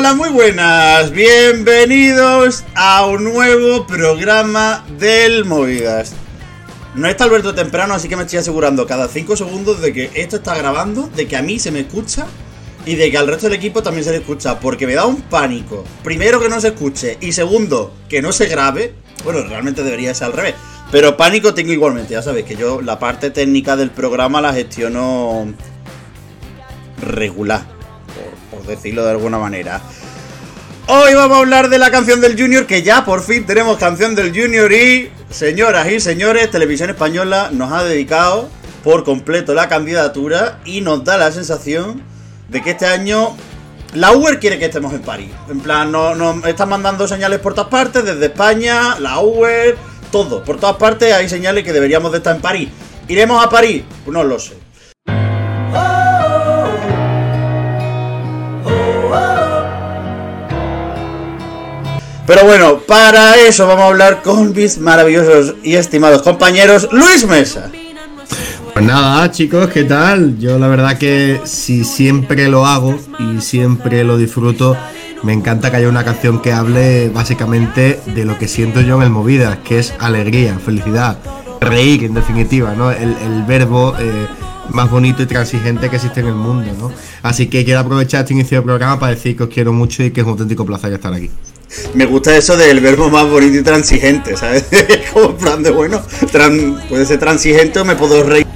Hola, muy buenas. Bienvenidos a un nuevo programa del Movidas. No está Alberto temprano, así que me estoy asegurando cada 5 segundos de que esto está grabando, de que a mí se me escucha y de que al resto del equipo también se le escucha, porque me da un pánico. Primero que no se escuche y segundo que no se grabe. Bueno, realmente debería ser al revés. Pero pánico tengo igualmente, ya sabéis que yo la parte técnica del programa la gestiono regular, decirlo de alguna manera. Hoy vamos a hablar de la canción del Junior, que ya por fin tenemos canción del Junior y, señoras y señores, Televisión Española nos ha dedicado por completo la candidatura y nos da la sensación de que este año la Uber quiere que estemos en París. En plan, nos no, están mandando señales por todas partes, desde España, la Uber, todo. Por todas partes hay señales que deberíamos de estar en París. ¿Iremos a París? Pues no lo sé. Pero bueno, para eso vamos a hablar con mis maravillosos y estimados compañeros Luis Mesa. Pues nada, chicos, ¿qué tal? Yo la verdad que si siempre lo hago y siempre lo disfruto, me encanta que haya una canción que hable básicamente de lo que siento yo en el Movida, que es alegría, felicidad, reír en definitiva, ¿no? El, el verbo eh, más bonito y transigente que existe en el mundo, ¿no? Así que quiero aprovechar este inicio del programa para decir que os quiero mucho y que es un auténtico placer estar aquí. Me gusta eso del verbo más bonito y transigente, ¿sabes? Como en plan de bueno, tran, puede ser transigente o me puedo reír.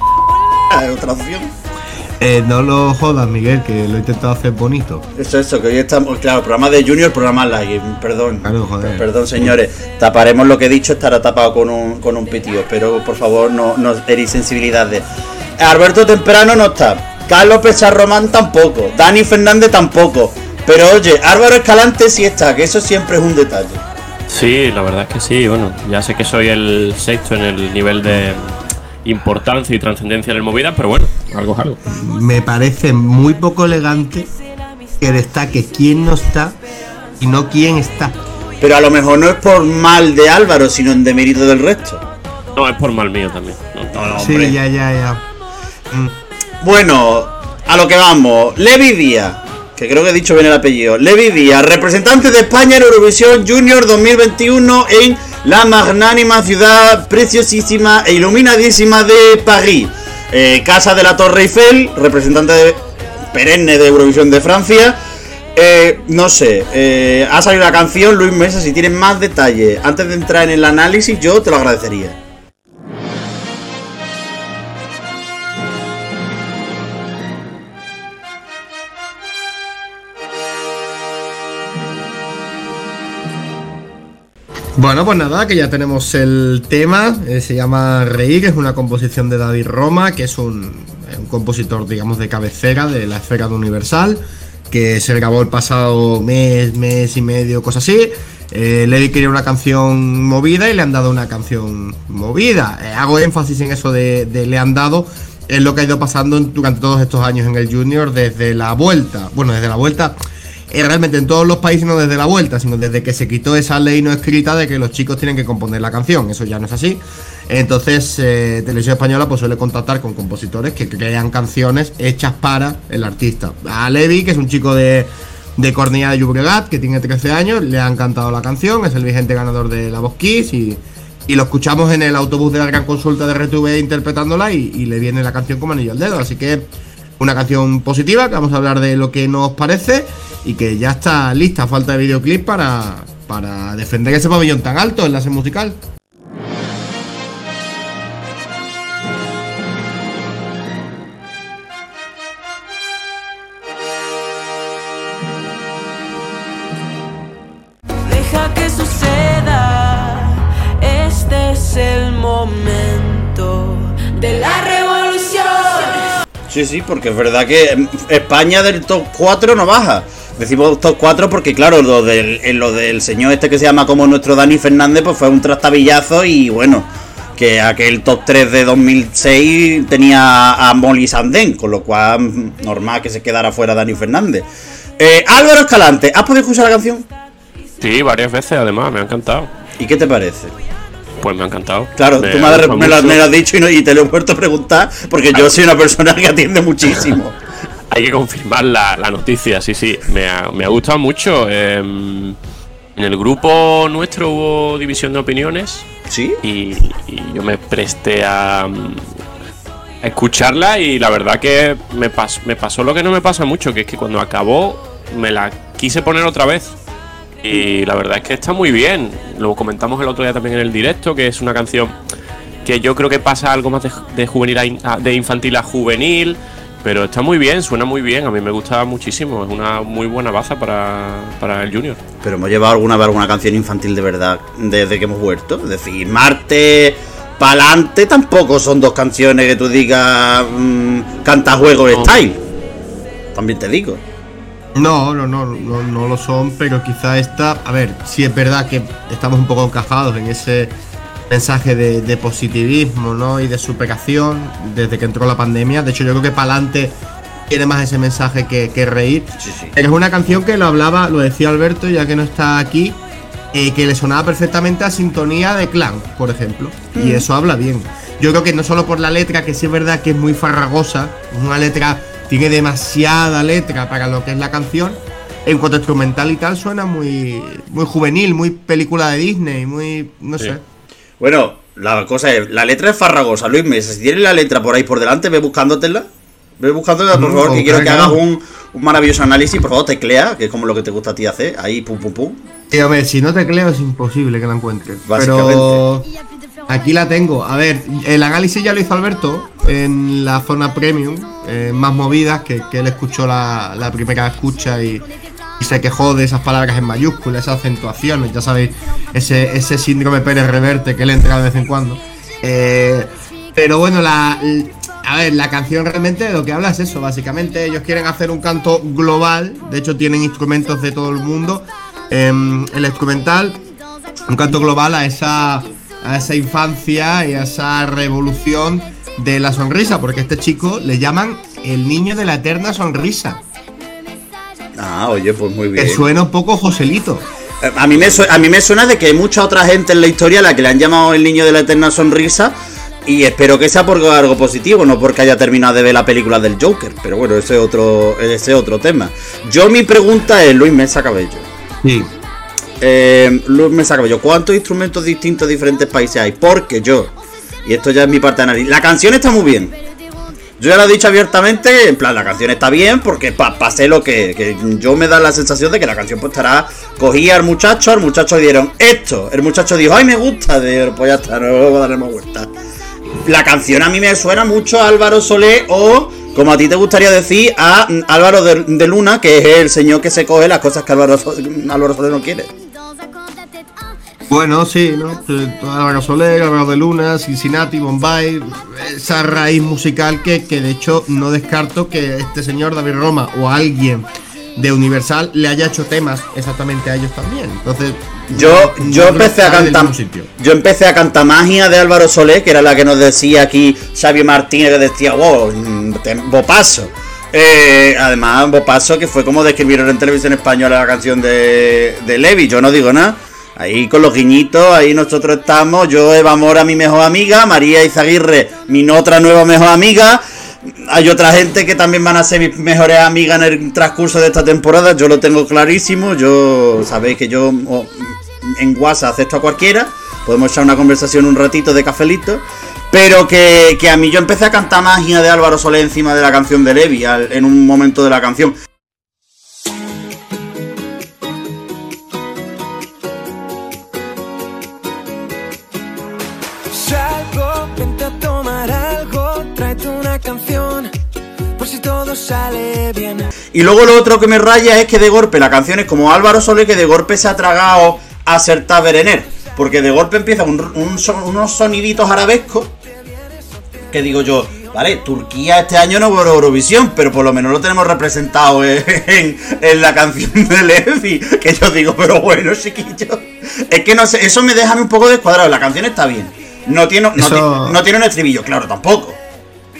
Otra opción. Eh, no lo jodas, Miguel, que lo he intentado hacer bonito. Eso, eso, que hoy estamos, claro, programa de Junior, programa live, perdón. Claro, joder. Perdón, señores. Taparemos lo que he dicho, estará tapado con un, con un pitido, pero por favor no, no heréis sensibilidades. Alberto Temprano no está. Carlos Pecharromán tampoco. Dani Fernández tampoco. Pero oye, Álvaro Escalante sí está, que eso siempre es un detalle. Sí, la verdad es que sí. Bueno, ya sé que soy el sexto en el nivel de importancia y trascendencia en el movida, pero bueno, algo es algo. Me parece muy poco elegante que destaque quién no está y no quién está. Pero a lo mejor no es por mal de Álvaro, sino en demérito del resto. No, es por mal mío también. No, no, Sí, ya, ya, ya. Mm. Bueno, a lo que vamos. Levi Díaz, que creo que he dicho bien el apellido. Levi Díaz, representante de España en Eurovisión Junior 2021 en la magnánima ciudad preciosísima e iluminadísima de París. Eh, Casa de la Torre Eiffel, representante perenne de Eurovisión de Francia. Eh, no sé, eh, ha salido la canción Luis Mesa, si tienes más detalles antes de entrar en el análisis yo te lo agradecería. Bueno, pues nada, que ya tenemos el tema. eh, se llama Reír, es una composición de David Roma, que es un, compositor, digamos, de cabecera de la esfera de Universal, que se grabó el pasado mes, mes y medio, cosas así. Eh, Levi quería una canción movida y le han dado una canción movida. Eh, hago énfasis en eso de, de le han dado. Es lo que ha ido pasando durante todos estos años en el Junior desde la vuelta. Bueno, desde la vuelta eh, realmente en todos los países no desde la vuelta, sino desde que se quitó esa ley no escrita de que los chicos tienen que componer la canción. Eso ya no es así. Entonces, eh, Televisión Española pues suele contactar con compositores que crean canciones hechas para el artista. A Levi, que es un chico de, de Cornellà de Llobregat, que tiene 13 años, le ha encantado la canción, es el vigente ganador de la Voz Kiss y, y lo escuchamos en el autobús de la gran consulta de RTV interpretándola y, y le viene la canción como anillo al dedo. Así que una canción positiva, que vamos a hablar de lo que nos parece y que ya está lista, falta de videoclip para, para defender ese pabellón tan alto en la musical. Sí, sí, porque es verdad que em, España del top 4 no baja. Decimos top 4 porque, claro, lo del, en lo del señor este que se llama como nuestro Dani Fernández, pues fue un trastabillazo y bueno, que aquel top 3 de 2006 tenía a Molly Sandén, con lo cual mm, normal que se quedara fuera Dani Fernández. Eh, Álvaro Escalante, ¿has podido escuchar la canción? Sí, varias veces además, me ha encantado. ¿Y qué te parece? Pues me ha encantado. Claro, Me tú gusta me lo, me lo has dicho y, no- y te lo he vuelto a preguntar porque yo soy una persona que atiende muchísimo. hay que confirmar la, la noticia, sí, sí. Me ha, me ha gustado mucho. em, en el grupo nuestro hubo división de opiniones ¿Sí? y, y yo me presté a, a escucharla y la verdad que me, pas- me pasó lo que no me pasa mucho, que es que cuando acabó me la quise poner otra vez. Y la verdad es que está muy bien. Lo comentamos el otro día también en el directo, que es una canción que yo creo que pasa algo más de, de juvenil a in- de infantil a juvenil. Pero está muy bien, suena muy bien. A mí me gusta muchísimo. Es una muy buena baza para, para el Junior. Pero hemos llevado alguna vez alguna canción infantil de verdad desde que hemos vuelto. Es decir, Marte, Pa'lante tampoco son dos canciones que tú digas mm, cantajuego No. style. También te digo. No, no, no, no, no lo son, pero quizá esta, a ver, sí es verdad que estamos un poco encajados en ese mensaje de, de positivismo, ¿no? Y de superación desde que entró la pandemia. De hecho, yo creo que Palante tiene más ese mensaje que, que reír. Sí, sí. Pero es una canción que lo hablaba, lo decía Alberto, ya que no está aquí, eh, que le sonaba perfectamente a sintonía de clan, por ejemplo. Y eso habla bien. Yo creo que no solo por la letra, que sí es verdad que es muy farragosa, es una letra, tiene demasiada letra para lo que es la canción. En cuanto a instrumental y tal, suena muy, muy juvenil, muy película de Disney, muy. no Sí. sé. Bueno, la cosa es, la letra es farragosa, Luis Mesa. Si tienes la letra por ahí por delante, ve buscándotela. Ve buscándola, por favor, que quiero que hagas un, un maravilloso análisis. Por favor, teclea, que es como lo que te gusta a ti hacer. Ahí, pum, pum, pum. Hombre, si no te creo es imposible que la encuentres. Básicamente. Pero aquí la tengo. A ver, el análisis ya lo hizo Alberto en la zona premium, eh, más movidas, que, que él escuchó la, la primera escucha y, se quejó de esas palabras en mayúsculas, esas acentuaciones, ya sabéis, ese, ese síndrome Pérez Reverte que le entra de vez en cuando. Eh, pero bueno, la, a ver, la canción realmente de lo que habla es eso, básicamente. Ellos quieren hacer un canto global, de hecho tienen instrumentos de todo el mundo. Em, el instrumental, un canto global a esa, a esa infancia y a esa revolución de la sonrisa, porque a este chico le llaman el niño de la eterna sonrisa, Ah, oye, pues muy bien. que suena un poco Joselito. Eh, A mí, me su- a mí me suena de que hay mucha otra gente en la historia a la que le han llamado el niño de la eterna sonrisa. Y espero que sea por algo positivo, no porque haya terminado de ver la película del Joker. Pero bueno, ese es otro, ese es otro tema. Yo mi pregunta es, Luis Mesa Cabello. Sí. Eh, Luis Mesa Cabello, ¿cuántos instrumentos distintos de diferentes países hay? Porque yo, y esto ya es mi parte de análisis, la canción está muy bien. Yo ya lo he dicho abiertamente, en plan, la canción está bien porque pa- pasé lo que, que yo me da la sensación de que la canción pues estará, cogía al muchacho, al muchacho dieron esto, el muchacho dijo, ay me gusta, de, pues ya está, no daremos vuelta. La canción a mí me suena mucho a Álvaro Solé o, como a ti te gustaría decir, a mm, Álvaro de, Luna, que es el señor que se coge las cosas que Álvaro, Álvaro Solé no quiere. Bueno, sí, ¿no? Álvaro Soler, Álvaro de Luna, Cincinnati, Bombay, esa raíz musical que, que de hecho no descarto que este señor David Roma o alguien de Universal le haya hecho temas exactamente a ellos también. Entonces, Yo, yo empecé a cantar. Yo empecé a cantar magia de Álvaro Solé, que era la que nos decía aquí Xavi Martínez, que decía, wow, mm, bopaso. Eh, además, bopaso, que fue como describieron en televisión española la canción de, de Levi. Yo no digo nada. Ahí con los guiñitos, ahí nosotros estamos. Yo, Eva Mora, mi mejor amiga. María Izaguirre, mi otra nueva mejor amiga. Hay otra gente que también van a ser mis mejores amigas en el transcurso de esta temporada. Yo lo tengo clarísimo. Yo sabéis que yo oh, en WhatsApp acepto a cualquiera. Podemos echar una conversación un ratito de cafelito. Pero que, que a mí yo empecé a cantar magia de Álvaro Solé encima de la canción de Levi en un momento de la canción. Todo sale bien. Y luego lo otro que me raya es que de golpe la canción es como Álvaro Solé que de golpe se ha tragado a Serta Berener. Porque de golpe empieza un- un son- unos soniditos arabescos. Que digo yo, vale, Turquía este año no por Eurovisión, pero por lo menos lo tenemos representado en, en- en la canción de Levi. Que yo digo, pero bueno, chiquillo. Es que no sé, eso me deja un poco descuadrado. La canción está bien. No tiene, no, Eso- ti- no tiene un estribillo, claro, tampoco.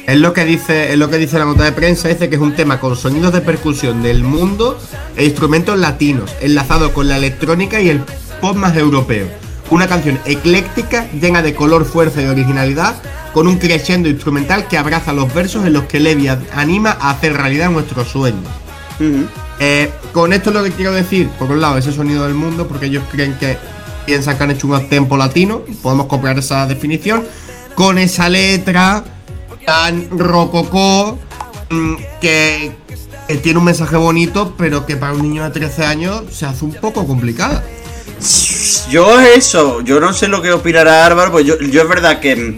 Es lo que dice, es lo que dice la nota de prensa, dice que es un tema con sonidos de percusión del mundo e instrumentos latinos, enlazado con la electrónica y el pop más europeo. Una canción ecléctica, llena de color, fuerza y originalidad, con un crescendo instrumental que abraza los versos en los que Levi anima a hacer realidad nuestros sueños. Eh, con esto lo que quiero decir, por un lado, ese sonido del mundo, porque ellos creen que piensan que han hecho un tempo latino, podemos copiar esa definición, con esa letra tan rococó, mm, que, que tiene un mensaje bonito, pero que para un niño de 13 años se hace un poco complicada. Yo eso, yo no sé lo que opinará Álvaro, pues yo, yo es verdad que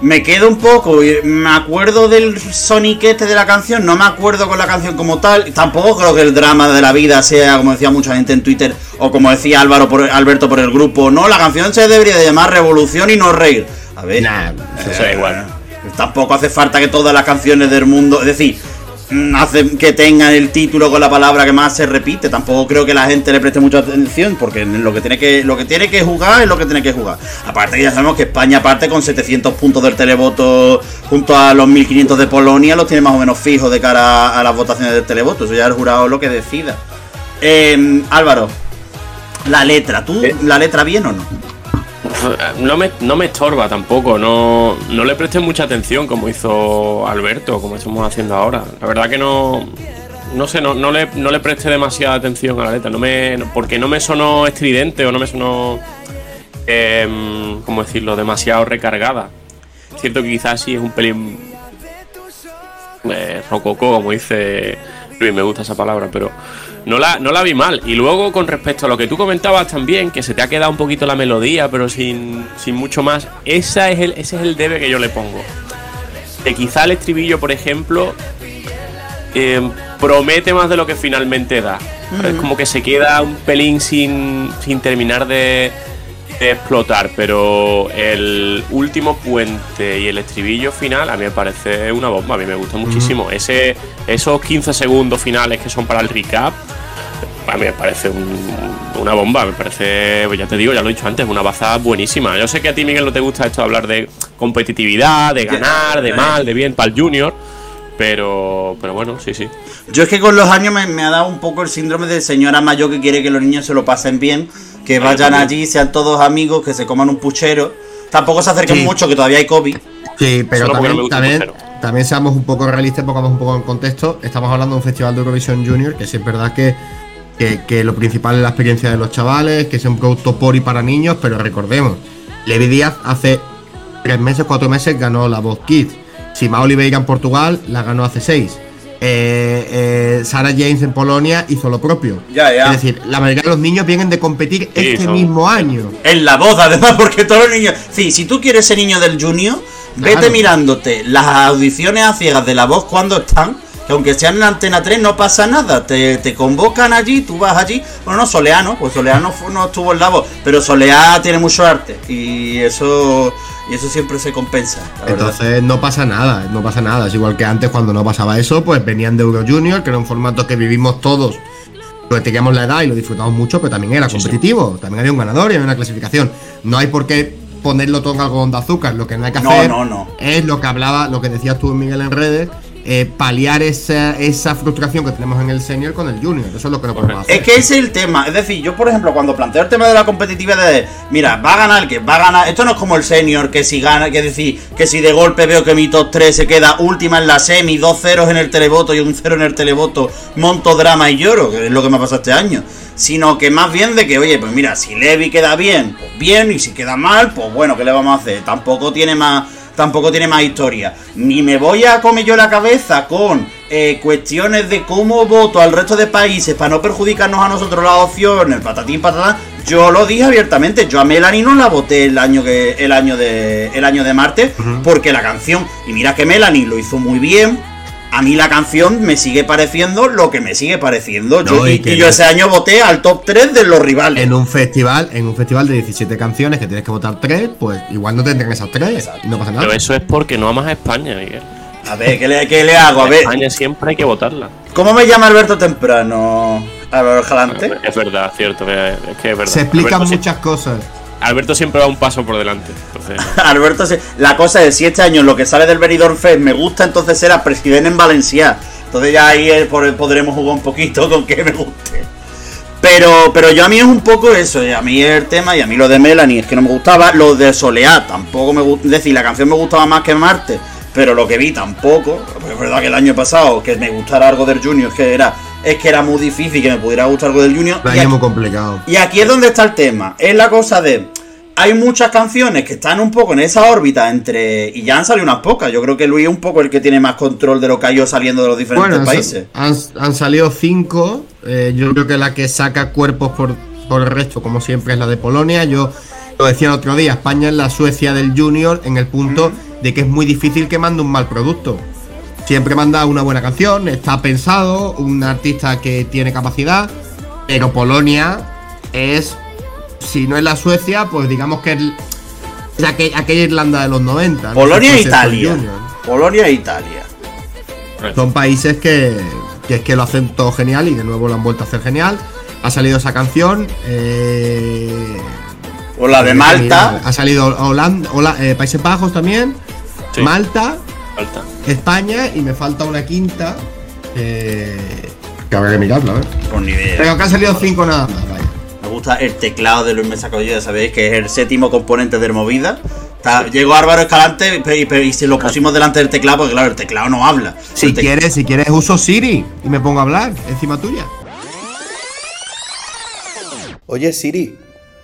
me quedo un poco, y me acuerdo del Sonic este de la canción, no me acuerdo con la canción como tal, tampoco creo que el drama de la vida sea, como decía mucha gente en Twitter, o como decía Álvaro por, Alberto por el grupo, no, la canción se debería de llamar Revolución y no Reír. A ver, Nah, eso da igual. Tampoco hace falta que todas las canciones del mundo, es decir, mm, hace que tengan el título con la palabra que más se repite. Tampoco creo que la gente le preste mucha atención, porque lo que tiene que lo que tiene que jugar es lo que tiene que jugar. Aparte ya sabemos que España parte con 700 puntos del televoto junto a los 1500 de Polonia los tiene más o menos fijos de cara a las votaciones del televoto. Eso ya el jurado lo que decida. Eh, Álvaro, la letra, ¿tú ¿Eh? la letra bien o no? No me, no me estorba tampoco, no, no le presté mucha atención como hizo Alberto, como estamos haciendo ahora. La verdad que no. No sé, no, no, le, no le presté demasiada atención a la letra, no me, porque no me sonó estridente o no me sonó. em, ¿Cómo decirlo? Demasiado recargada. Cierto que quizás sí es un pelín. Eh, rococó, como dice Luis, me gusta esa palabra, pero no la, no la vi mal. Y luego, con respecto a lo que tú comentabas también, que se te ha quedado un poquito la melodía, pero sin, sin mucho más, esa es el, ese es el debe que yo le pongo. Que quizá el estribillo, por ejemplo, eh, promete más de lo que finalmente da. Es como que se queda un pelín sin, sin terminar de, de explotar, pero el último puente y el estribillo final a mí me parece una bomba, a mí me gusta muchísimo. Ese, esos 15 segundos finales que son para el recap, a mí me parece un- una bomba, me parece, pues ya te digo, ya lo he dicho antes, una baza buenísima. Yo sé que a ti, Miguel, no te gusta esto de hablar de competitividad, de ganar, de mal, de bien para el junior, pero, pero bueno, sí, sí. Yo es que con los años me, me ha dado un poco el síndrome de señora mayor que quiere que los niños se lo pasen bien, que vayan allí, sean todos amigos, que se coman un puchero. Tampoco se acerquen Sí. mucho, que todavía hay COVID. Sí, pero Solo porque no también, también seamos un poco realistas, pongamos un poco en contexto. Estamos hablando de un festival de Eurovisión Junior, que sí es verdad que, que, que lo principal es la experiencia de los chavales, que es un producto por y para niños, pero recordemos, Levi Díaz hace tres meses, cuatro meses ganó la Voz Kids. Sima Oliveira en Portugal la ganó hace seis. Eh, eh, Sarah James en Polonia hizo lo propio. Ya, ya. Es decir, la mayoría de los niños vienen de competir Sí, este son- mismo año. En la voz, además, porque todos los niños. Sí, si tú quieres ser niño del Junior, vete mirándote las audiciones a ciegas de la voz cuando están. Que aunque sean en la antena 3, no pasa nada. Te, te convocan allí, tú vas allí. Bueno, no, Soleano, pues Soleano fu- no estuvo en la voz. Pero Soleá tiene mucho arte. Y eso. Y eso siempre se compensa. verdad. Entonces no pasa nada, no pasa nada. Es igual que antes cuando no pasaba eso, pues venían de Euro Junior, que era un formato que vivimos todos. Pues teníamos la edad y lo disfrutamos mucho, pero también era competitivo. También había un ganador y había una clasificación. No hay por qué ponerlo todo en algodón de azúcar. Lo que no hay que No, hacer no, no. es lo que hablaba, lo que decías tú, Miguel, en redes, eh, paliar esa, esa frustración que tenemos en el senior con el junior. Eso es lo que no podemos hacer. Es que ese es el tema. Es decir, yo, por ejemplo, cuando planteo el tema de la competitividad de, mira, va a ganar el que va a ganar. Esto no es como el senior, que si gana, que decir, que si de golpe veo que mi top 3 se queda última en la semi, dos ceros en el televoto y un cero en el televoto, monto drama y lloro, que es lo que me ha pasado este año. Sino que más bien de que, oye, pues mira, si Levi queda bien, pues bien, y si queda mal, pues bueno, ¿qué le vamos a hacer? Tampoco tiene más tampoco tiene más historia. Ni me voy a comer yo la cabeza con eh, cuestiones de cómo voto al resto de países para no perjudicarnos a nosotros las opciones, patatín patatán. Yo lo dije abiertamente, yo a Melanie no la voté el año que el año de el año de Marte porque la canción y mira que Melanie lo hizo muy bien. A mí la canción me sigue pareciendo lo que me sigue pareciendo. No, yo, y yo no- ese año voté al top 3 de los rivales. En un festival, en un festival de 17 canciones que tienes que votar 3, pues igual no tendrán esas 3 y no pasa nada. Pero eso es porque no amas a España, Miguel. A ver, ¿qué le, qué le hago? A ver, España siempre hay que votarla. ¿cómo me llama Alberto Temprano? Álvaro Jalante. Es verdad, cierto, es que es verdad. Se explican Alberto, muchas cosas. Alberto siempre va un paso por delante. Entonces, Alberto, la cosa es, si este año lo que sale del Benidorm Fest me gusta, entonces será presidente en Valencia. Entonces ya ahí eh, podremos jugar un poquito con que me guste. Pero, pero yo a mí es un poco eso, y a mí el tema, y a mí lo de Melanie es que no me gustaba, lo de Soleá tampoco me gusta, es decir, la canción me gustaba más que Marte, pero lo que vi tampoco, Porque es verdad que el año pasado que me gustara algo del Junior, que era, es que era muy difícil que me pudiera gustar algo del Junior. Y aquí- muy complicado. y aquí es donde está el tema. Es la cosa de. Hay muchas canciones que están un poco en esa órbita entre. Y ya han salido unas pocas. Yo creo que Luis es un poco el que tiene más control de lo que ha ido saliendo de los diferentes Bueno, países. han, han salido cinco. eh, yo creo que la que saca cuerpos por, por el resto, como siempre, es la de Polonia. Yo lo decía el otro día, España es la Suecia del Junior en el punto de que es muy difícil que mande un mal producto. Siempre manda una buena canción, está pensado, un artista que tiene capacidad, pero Polonia es, si no es la Suecia, pues digamos que es, es aquel- aquella Irlanda de los 90. ¿no? Polonia e Italia. Polonia e Italia. Son países que, que es que lo hacen todo genial y de nuevo lo han vuelto a hacer genial. Ha salido esa canción. eh, O la de Malta. Ha salido Holanda, Hola- eh, Países Bajos también. Sí. Malta, Falta. España y me falta una quinta. eh, que habrá que mirarla, a ver. Por ni idea. Pero que han salido cinco nada más, vaya. Me gusta el teclado de Luis Mesa Collado, ya sabéis que es el séptimo componente de Movida. Está- llegó Álvaro Escalante y, y- y se lo pusimos delante del teclado, porque claro, el teclado no habla. Si quieres, si quieres uso Siri y me pongo a hablar encima tuya. Oye Siri,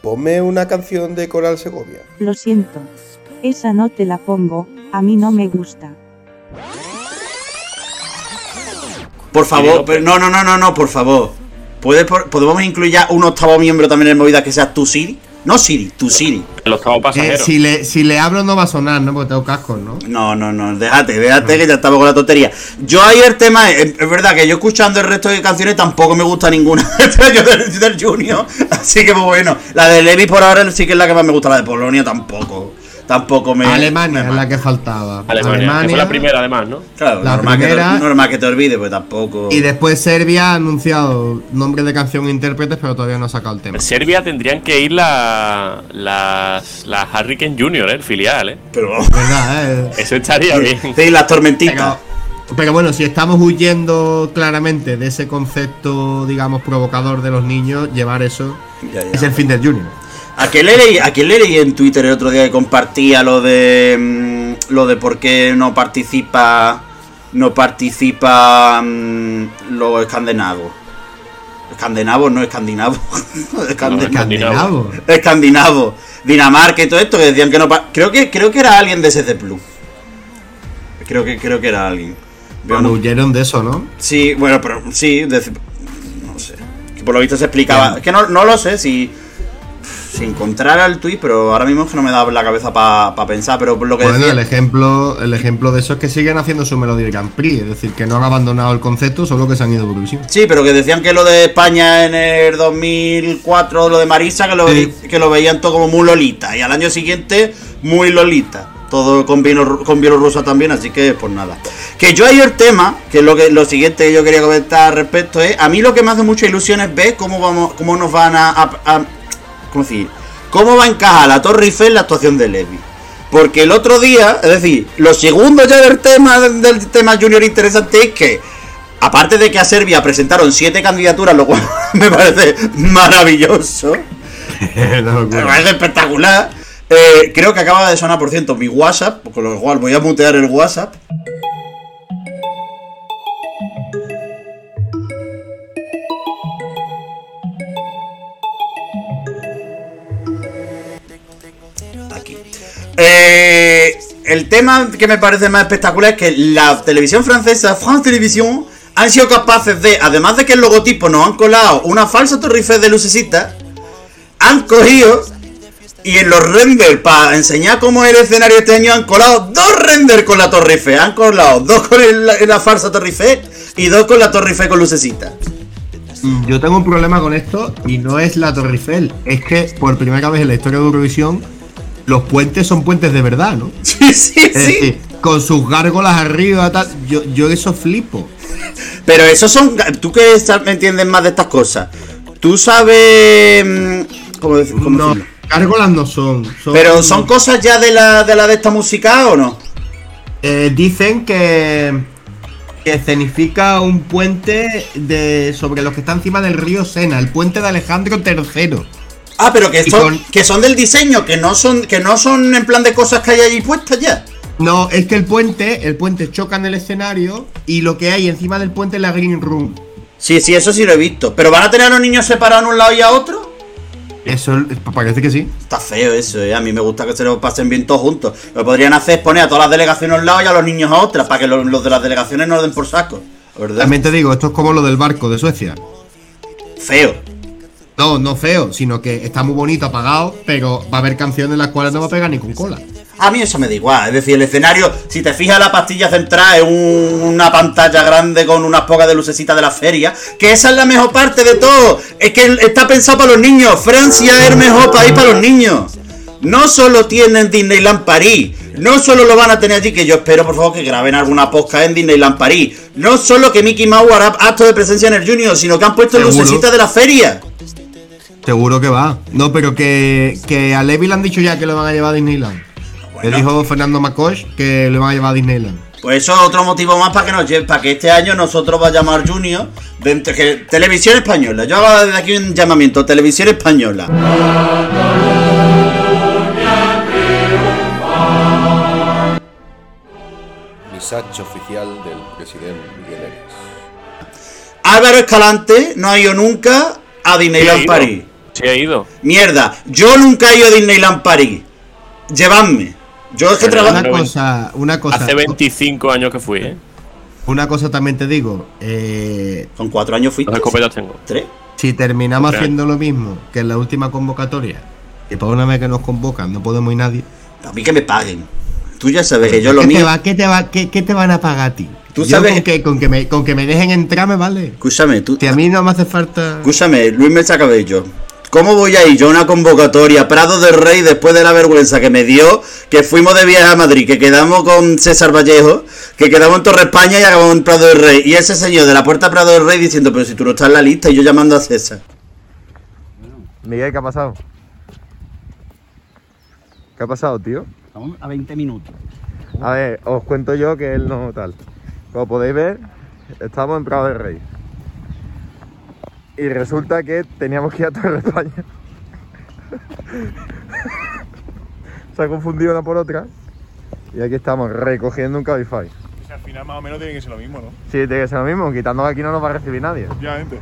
ponme una canción de Coral Segovia. Lo siento. Esa no te la pongo, a mí no me gusta. Por favor, pero no, no, no, no, no, por favor. ¿Puede por- ¿Podemos incluir ya un octavo miembro también en Movida que sea tu Siri? No Siri, tu Siri. El octavo Eh, pasajero. si, le, si le hablo no va a sonar, ¿no? Porque tengo cascos, ¿no? No, no, no, déjate, déjate que ya estamos con la tontería. Yo ahí el tema, es, es verdad que yo escuchando el resto de canciones tampoco me gusta ninguna este año del, del Junior. Así que pues bueno, la de Levi por ahora sí que es la que más me gusta, la de Polonia tampoco. Tampoco me. Alemania me es la que faltaba. Alemania, que fue la primera además, ¿no? Claro, la normal, que primera- te, normal que te olvides, pues tampoco. Y después Serbia ha anunciado nombre de canción e intérpretes, pero todavía no ha sacado el tema. En Serbia tendrían que ir la, las, las Hurricane Junior, ¿eh? el filial, ¿eh? Pero. ¿Verdad? eh? Eso estaría bien. Sí, las tormentitas. Pero, pero bueno, si estamos huyendo claramente de ese concepto, digamos, provocador de los niños, llevar eso Ya, ya. es el fin del Junior. ¿A quién, le leí, ¿A quién le leí en Twitter el otro día que compartía lo de mm, lo de por qué no participa no participa mm, los escandinavos? Escandinavos, no escandinavos. Escandinavos. Escandinavo. Escandinavo, Dinamarca y todo esto que decían que no creo que creo que era alguien de SC Plus. Creo que creo que era alguien. Bueno, no- huyeron de eso, ¿no? Sí, bueno, pero sí, dec- no sé. Que por lo visto se explicaba. Es que no, no lo sé si. Si encontrara el tweet, pero ahora mismo es que no me da la cabeza para pensar. Pero por lo que Bueno, decía. el ejemplo, el ejemplo de eso es que siguen haciendo su Melody Grand Prix, es decir, que no han abandonado el concepto, solo que se han ido Eurovisión. Sí, pero que decían que lo de España en el 2004, lo de Marisa, que lo, Sí. que lo veían todo como muy lolita. Y al año siguiente, muy lolita. Todo con, con Bielorrusia también, así que pues nada. Que yo ahí el tema, que es lo, que, lo siguiente que yo quería comentar al respecto es, a mí lo que me hace mucha ilusión es ver cómo, vamos, cómo nos van a... a- ¿Cómo decir? ¿Cómo va a encajar la Torre Eiffel la actuación de Levi? Porque el otro día, es decir, lo segundo ya del tema del tema junior interesante es que Aparte de que a Serbia presentaron siete candidaturas, lo cual me parece maravilloso, me parece espectacular. eh, creo que acaba de sonar, por cierto, mi WhatsApp, con lo cual voy a mutear el WhatsApp. El tema que me parece más espectacular es que la televisión francesa, France Television, han sido capaces de, además de que el logotipo nos han colado una falsa Torre Eiffel de lucecita, han cogido y en los renders para enseñar cómo es el escenario este año han colado dos renders con la Torre. Han colado dos con la, falsa Torre Eiffel y dos con la Torre con lucecita. Mm, Yo tengo un problema con esto y no es la Torre Eiffel, es que por primera vez en la historia de Eurovisión los puentes son puentes de verdad, ¿no? Sí, sí, Es sí. decir, con sus gárgolas arriba, tal. Yo, yo eso flipo. Pero esos son. Tú que entiendes más de estas cosas. Tú sabes. mm, ¿Cómo, dec- cómo No, decirlo? gárgolas no son. son- Pero son cosas ya de la de, la de esta música o no? Eh, dicen que. Que escenifica un puente de sobre los que está encima del río Sena, el puente de Alejandro III. Ah, pero que son, con- que son del diseño, que no son, que no son en plan de cosas que hay allí puestas ya. No, es que el puente, el puente choca en el escenario y lo que hay encima del puente es la Green Room. Sí, sí, eso sí lo he visto. ¿Pero van a tener a los niños separados en un lado y a otro? Eso parece que sí. Está feo eso, ¿eh? A mí me gusta que se lo pasen bien todos juntos. Lo que podrían hacer es poner a todas las delegaciones a un lado y a los niños a otra, para que los, los de las delegaciones no lo den por saco. ¿Verdad? También te digo, esto es como lo del barco de Suecia. Feo. No, no feo, sino que está muy bonito apagado, pero va a haber canciones en las cuales no va a pegar ni con cola. A mí eso me da igual. Es decir, el escenario, si te fijas, la pastilla central es un- una pantalla grande con unas pocas de lucecitas de la feria. Que esa es la mejor parte de todo. Es que está pensado para los niños. Francia es el mejor país para los niños. No solo tienen Disneyland París. No solo lo van a tener allí, que yo espero por favor que graben alguna podcast en Disneyland París. No solo que Mickey Mouse hará acto de presencia en el Junior, sino que han puesto lucecitas de la feria. Seguro que va. No, pero que, que a Levi le han dicho ya que lo van a llevar a Disneyland. Le Bueno. dijo Fernando Macosh que le van a llevar a Disneyland. Pues eso es otro motivo más para que nos lleve, para que este año nosotros vayamos al Junior que televisión española. Yo hago desde aquí un llamamiento, televisión española. Misacho oficial del presidente Miguel. Álvaro Escalante no ha ido nunca a Disneyland ido. París. Sí he ido. Mierda, yo nunca he ido a Disneyland París. Llevadme. Yo es que trabajo. Una cosa, una cosa. Hace 25 años que fui, ¿eh? Una cosa también te digo. eh, Con cuatro años. Dos escopetas tengo. ¿Tres? si terminamos haciendo lo mismo que en la última convocatoria, que por una vez que nos convocan no podemos ir nadie. A mí que me paguen. Tú ya sabes que yo lo ¿Qué te, mío. va, qué, te va, qué, qué te van a pagar a ti? Tú Yo sabes- con que, con, que me, con que me dejen entrar me vale. Escúchame, tú. Si a mí no me hace falta. Escúchame, Luis Mecha Cabello. ¿Cómo voy a ir yo a una convocatoria Prado del Rey después de la vergüenza que me dio que fuimos de viaje a Madrid, que quedamos con César Vallejo, que quedamos en Torre España y acabamos en Prado del Rey? Y ese señor de la puerta Prado del Rey diciendo, pero si tú no estás en la lista y yo llamando a César. Miguel, ¿qué ha pasado? ¿Qué ha pasado, tío? Estamos a 20 minutos. A ver, os cuento yo que él no tal. Como podéis ver, estamos en Prado del Rey. Y resulta que teníamos que ir a Torre España. Se ha confundido una por otra. Y aquí estamos recogiendo un Cabify. al final más o menos tiene que ser lo mismo, ¿no? Sí, tiene que ser lo mismo. Quitando que aquí no nos va a recibir nadie. Obviamente.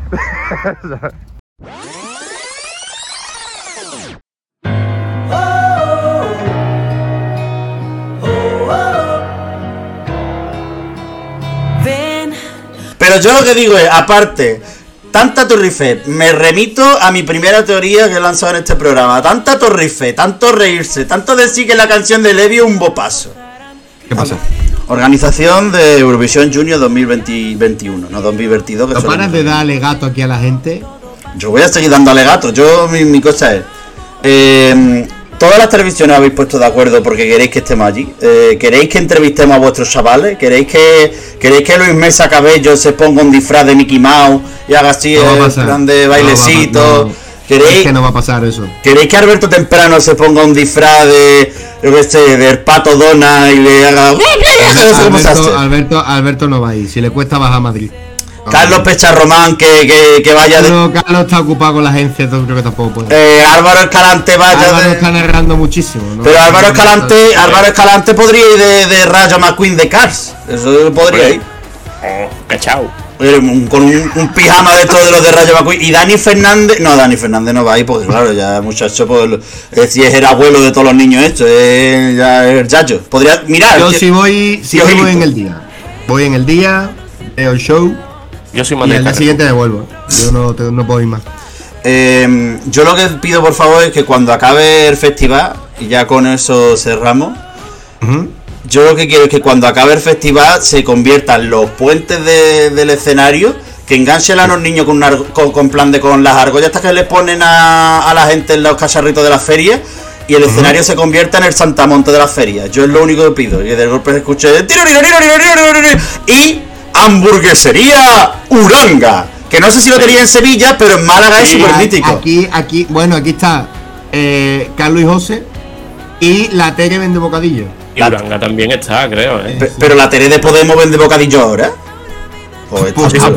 Ven, Pero yo lo que digo es, aparte, tanta torrife, me remito a mi primera teoría que he lanzado en este programa. Tanta torrife, tanto reírse, tanto decir que la canción de Levi es un bopazo. ¿Qué pasa? Organización de Eurovisión Junior 2021, no 2022. Que ¿No paras de dar alegato aquí a la gente? Yo voy a seguir dando alegatos. Yo, mi, mi cosa es. eh, todas las televisiones habéis puesto de acuerdo porque queréis que estemos allí. Eh, ¿Queréis que entrevistemos a vuestros chavales? ¿Queréis que queréis que Luis Mesa Cabello se ponga un disfraz de Mickey Mouse y haga así No el plan de bailecito? no. ¿Queréis, Es que no va a pasar eso. ¿Queréis que Alberto Temprano se ponga un disfraz de, yo qué sé, del pato Dona y le haga... Alberto, Alberto, Alberto no va a ir. Si le cuesta bajar a Madrid. Carlos Pecharromán que, que, que vaya de... Carlos, Carlos está ocupado con la agencia, entonces creo que tampoco puede. eh, Álvaro Escalante vaya Álvaro de... está narrando muchísimo. ¿no? Pero Álvaro Escalante, Álvaro Escalante podría ir de, de Rayo McQueen de Cars. Eso podría ir. Oh, cachao. Eh, Con un, un pijama de todos los de Rayo McQueen. Y Dani Fernández. No, Dani Fernández no va a ir porque, claro, ya muchacho, pues, eh, si es el abuelo de todos los niños, esto es ya es el yayo. Podría. Mirar. Yo sí voy, Tío voy en el día. Voy en el día, veo el show Yo soy más y al día siguiente me vuelvo. Yo no, te- no puedo ir más. Eh, yo lo que pido, por favor, es que cuando acabe el festival, y ya con eso cerramos. Yo lo que quiero es que cuando acabe el festival se conviertan los puentes de- del escenario, que enganchen a los niños con, una con, con plan de con las argollas estas que les ponen a, a la gente en los cacharritos de la feria y el escenario se convierta en el Santamonte de la feria. Yo es lo único que pido, que de golpe "Tiroriroriroriroriroririr", y hamburguesería Uranga, que no sé si lo tenía en Sevilla, pero en Málaga es súper mítico. Aquí, aquí, bueno, aquí está eh, Carlos y José y la Tere vende bocadillo. Y Uranga también está, creo, ¿eh? Pe- Pero la Tere de Podemos vende bocadillo ahora. Pues Pues está.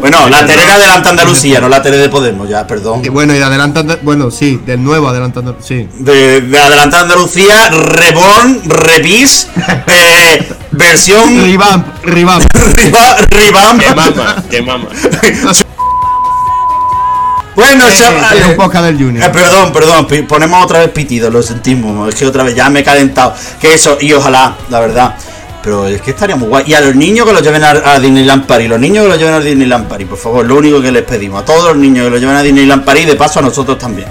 Bueno, la tele de Adelante Andalucía, no la tele de Podemos, ya, perdón. y bueno, y adelantando, bueno, sí, del nuevo adelantando, sí. De, de Andalucía, Reborn, Repis, eh, versión Revamp, revamp. Revamp. Que mama, que mama. Bueno, Eh, chavales. tiene un podcast del Junior. Eh, perdón, perdón, ponemos otra vez pitido, lo sentimos. Es que otra vez ya me he calentado. Que eso, y ojalá, la verdad. Pero es que estaría muy guay. Y a los niños que los lleven a, a Disneyland Paris, los niños que los lleven a Disneyland Paris, por favor, lo único que les pedimos. A todos los niños que los lleven a Disneyland Paris, y de paso a nosotros también.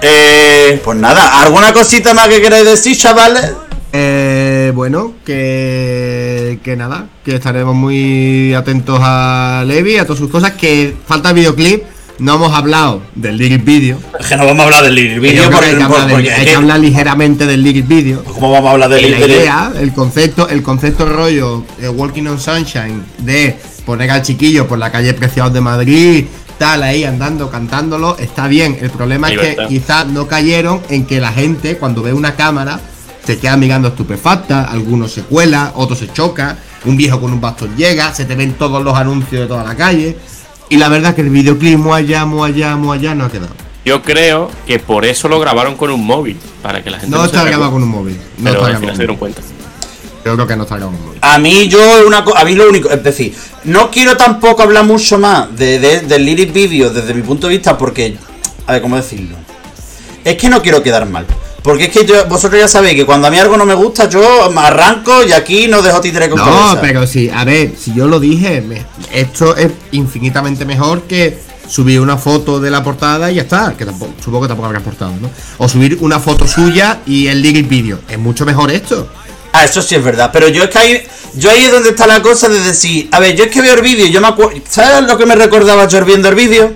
Eh, pues nada, ¿alguna cosita más que queráis decir, chavales? Eh, bueno, que, que nada, que estaremos muy atentos a Levi, a todas sus cosas, que falta videoclip, no hemos hablado del lyric video. Es que no vamos a hablar del lyric video porque, hay que hablar, del- porque es hay que que- hablar ligeramente del lyric video. ¿Cómo vamos a hablar del Y la del- idea, el concepto, el concepto rollo de Walking on Sunshine de poner al chiquillo por la calle Preciados de Madrid, tal ahí andando, cantándolo, está bien. El problema es que quizás no cayeron en que la gente cuando ve una cámara se queda mirando estupefacta, algunos se cuela, otros se choca, un viejo con un bastón llega, se te ven todos los anuncios de toda la calle. Y la verdad que el videoclip muy allá, muy allá, muy allá no ha quedado. Yo creo que por eso lo grabaron con un móvil, para que la gente No se está grabado con un móvil. No Pero está al grabado final con se dieron cuenta. Yo creo que no está grabado con un móvil. A mí yo una a mí lo único, es decir, no quiero tampoco hablar mucho más de, de- del lyric video desde mi punto de vista porque, a ver cómo decirlo, es que no quiero quedar mal, porque es que yo, vosotros ya sabéis que cuando a mí algo no me gusta yo me arranco y aquí no dejo títere con No, cabeza. pero sí, a ver, si yo lo dije, me- esto es infinitamente mejor que subir una foto de la portada y ya está, que tampoco, supongo que tampoco habrá portada, ¿no? O subir una foto suya y el lyric video. Es mucho mejor esto. Ah, eso sí es verdad, pero yo es que ahí, yo ahí es donde está la cosa de decir, a ver, yo es que veo el vídeo, yo me acuerdo, ¿sabes lo que me recordaba yo viendo el vídeo?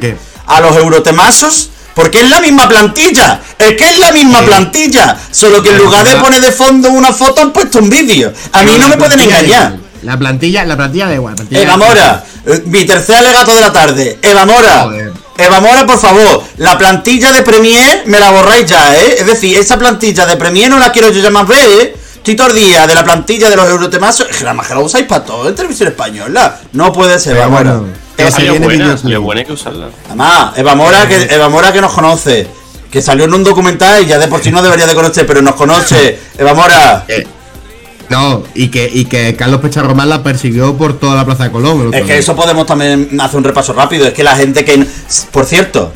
¿Qué? a los eurotemazos porque es la misma plantilla. Es que es la misma Sí. plantilla. Solo que en lugar de poner de fondo una foto han puesto un vídeo. A mí no me pueden engañar. La plantilla, la plantilla da igual. plantilla- Eva Mora, eh, mi tercer alegato de la tarde. Eva Mora, Joder. Eva Mora, por favor, la plantilla de Premiere me la borráis ya, ¿eh? Es decir, esa plantilla de Premiere no la quiero yo ya más ver, ¿eh? Estoy todo el día de la plantilla de los eurotemazos. Es que la más que la usáis para todo en televisión española. No puede ser, Eva Mora. bueno, Eva- se Salió viene buena, videoclip. salió buena hay que usarla. Además, Eva Mora, que, Eva Mora que nos conoce, que salió en un documental y ya de por sí no debería de conocer, pero nos conoce. Eva Mora, Eh, No, y que, y que Carlos Pecharromán la persiguió por toda la Plaza de Colón. es que eso podemos también hacer un repaso rápido. Es que la gente que. Por cierto,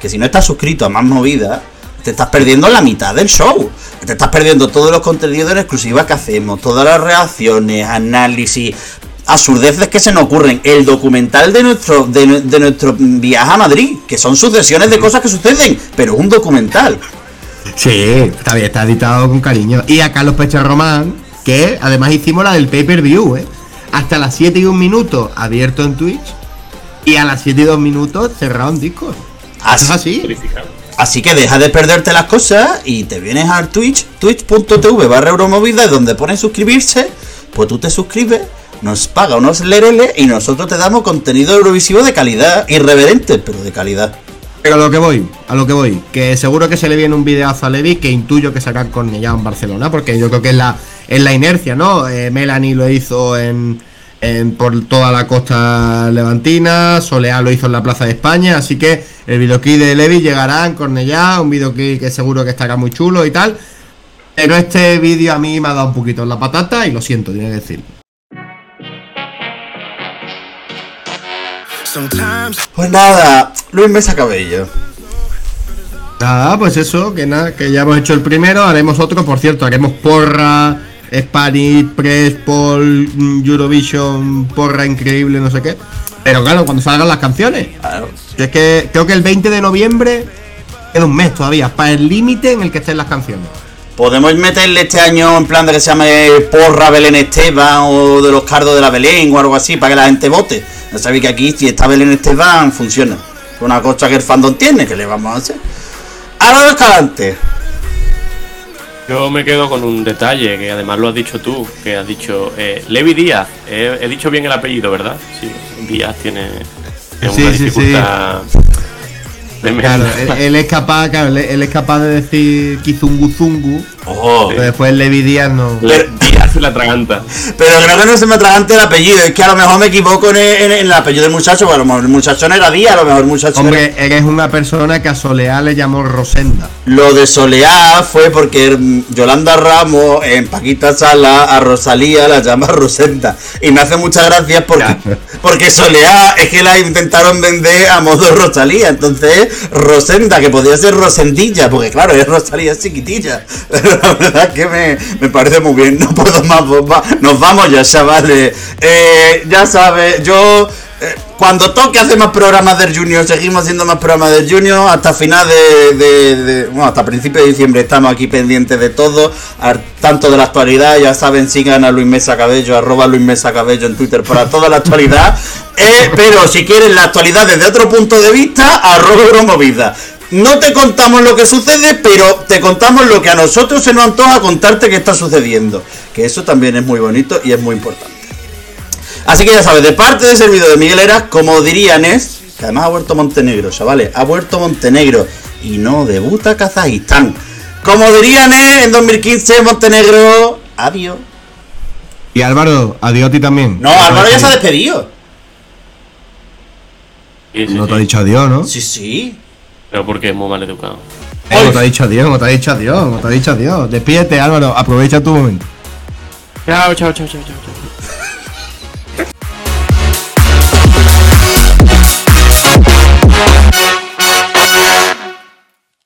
que si no estás suscrito a más movidas, te estás perdiendo la mitad del show. Te estás perdiendo todos los contenidos en exclusiva que hacemos, todas las reacciones, análisis, absurdeces que se nos ocurren. El documental de nuestro, de, nu- de nuestro viaje a Madrid, que son sucesiones de cosas que suceden, pero es un documental. Sí, está bien, está editado con cariño. Y a Carlos Pecharromán, que además hicimos la del pay-per-view, ¿eh? Hasta las 7 y 1 minuto abierto en Twitch. Y a las 7 y 2 minutos cerrado en Discord. Así, ¿Es así? Verificado. Así que deja de perderte las cosas y te vienes al Twitch, twitch.tv barra Euromovida, donde pone suscribirse, pues tú te suscribes, nos paga unos lereles y nosotros te damos contenido eurovisivo de calidad, irreverente, pero de calidad. Pero a lo que voy, a lo que voy, que seguro que se le viene un videazo a Levi que intuyo que sacan con ella en Barcelona, porque yo creo que es la, es la inercia, ¿no? Eh, Melanie lo hizo en, por toda la costa levantina, Soleá lo hizo en la Plaza de España, así que el videoclip de Levi llegará en Cornellá, un videoclip que seguro que estará muy chulo y tal. Pero este vídeo a mí me ha dado un poquito en la patata y lo siento, tiene que decir. Pues nada, Luis Mesa Cabello. Nada, pues eso, que nada, que ya hemos hecho el primero, haremos otro, por cierto, haremos porra, Spanish, Press, Paul, mm, Eurovision, porra increíble, no sé qué. Pero claro, cuando salgan las canciones. Claro. Yo Es que creo que el 20 de noviembre queda un mes todavía, para el límite en el que estén las canciones. Podemos meterle este año en plan de que se llame Porra Belén Esteban o de los cardos de la Belén o algo así para que la gente vote. Ya sabéis que aquí si está Belén Esteban funciona. Es una cosa que el fandom tiene, que le vamos a hacer. Ahora de Escalante. Yo me quedo con un detalle que además lo has dicho tú, que has dicho eh, Levi Díaz. He, he dicho bien el apellido, ¿verdad? Sí, Díaz tiene, tiene Sí, una sí, dificultad. Claro, él, él es capaz, claro, él, él es capaz de decir Kizungu Ojo. Pero después Levi Díaz no. Le Díaz se la atraganta. Pero creo que no se me atragante el apellido. Es que a lo mejor me equivoco en el, en el apellido del muchacho. Porque a lo mejor el muchacho no era Díaz, a lo mejor el muchacho era- Hombre, eres una persona que a Soleá le llamó Rosenda. Lo de Soleá fue porque Yolanda Ramos en Paquita Sala a Rosalía la llama Rosenda. Y me hace muchas gracias porque, Ya. porque Soleá es que la intentaron vender a modo Rosalía. Entonces, Rosenda, que podía ser Rosendilla, porque claro, es Rosalía es chiquitilla. Pero la verdad que me, me parece muy bien. No puedo más, va- nos vamos ya, chavales. Eh, ya sabes, yo. eh, cuando toque hacer más programas del Junior, seguimos haciendo más programas del Junior hasta final de, bueno, hasta principios de diciembre estamos aquí pendientes de todo, al tanto de la actualidad, ya saben, sigan a Luis Mesa Cabello, arroba Luis Mesa Cabello en Twitter para toda la actualidad, Eh, pero si quieren la actualidad desde otro punto de vista, arroba Euromovida. No te contamos lo que sucede, pero te contamos lo que a nosotros se nos antoja contarte que está sucediendo. Que eso también es muy bonito y es muy importante. Así que ya sabes, de parte de ese vídeo de Miguel Eras, como dirían es, que además ha vuelto Montenegro, chavales, ha vuelto Montenegro y no debuta Kazajistán. Como dirían es, en 2015 Montenegro, adiós. Y Álvaro, adiós a ti también. No, Álvaro ya se ha despedido. Sí, sí, No te ha dicho adiós, ¿no? Sí, sí. Pero porque es muy mal educado. Eh, No te ha dicho adiós, no te ha dicho adiós, no te ha dicho adiós. Despídete, Álvaro, aprovecha tu momento. Chao, chao, chao, chao, chao. chao.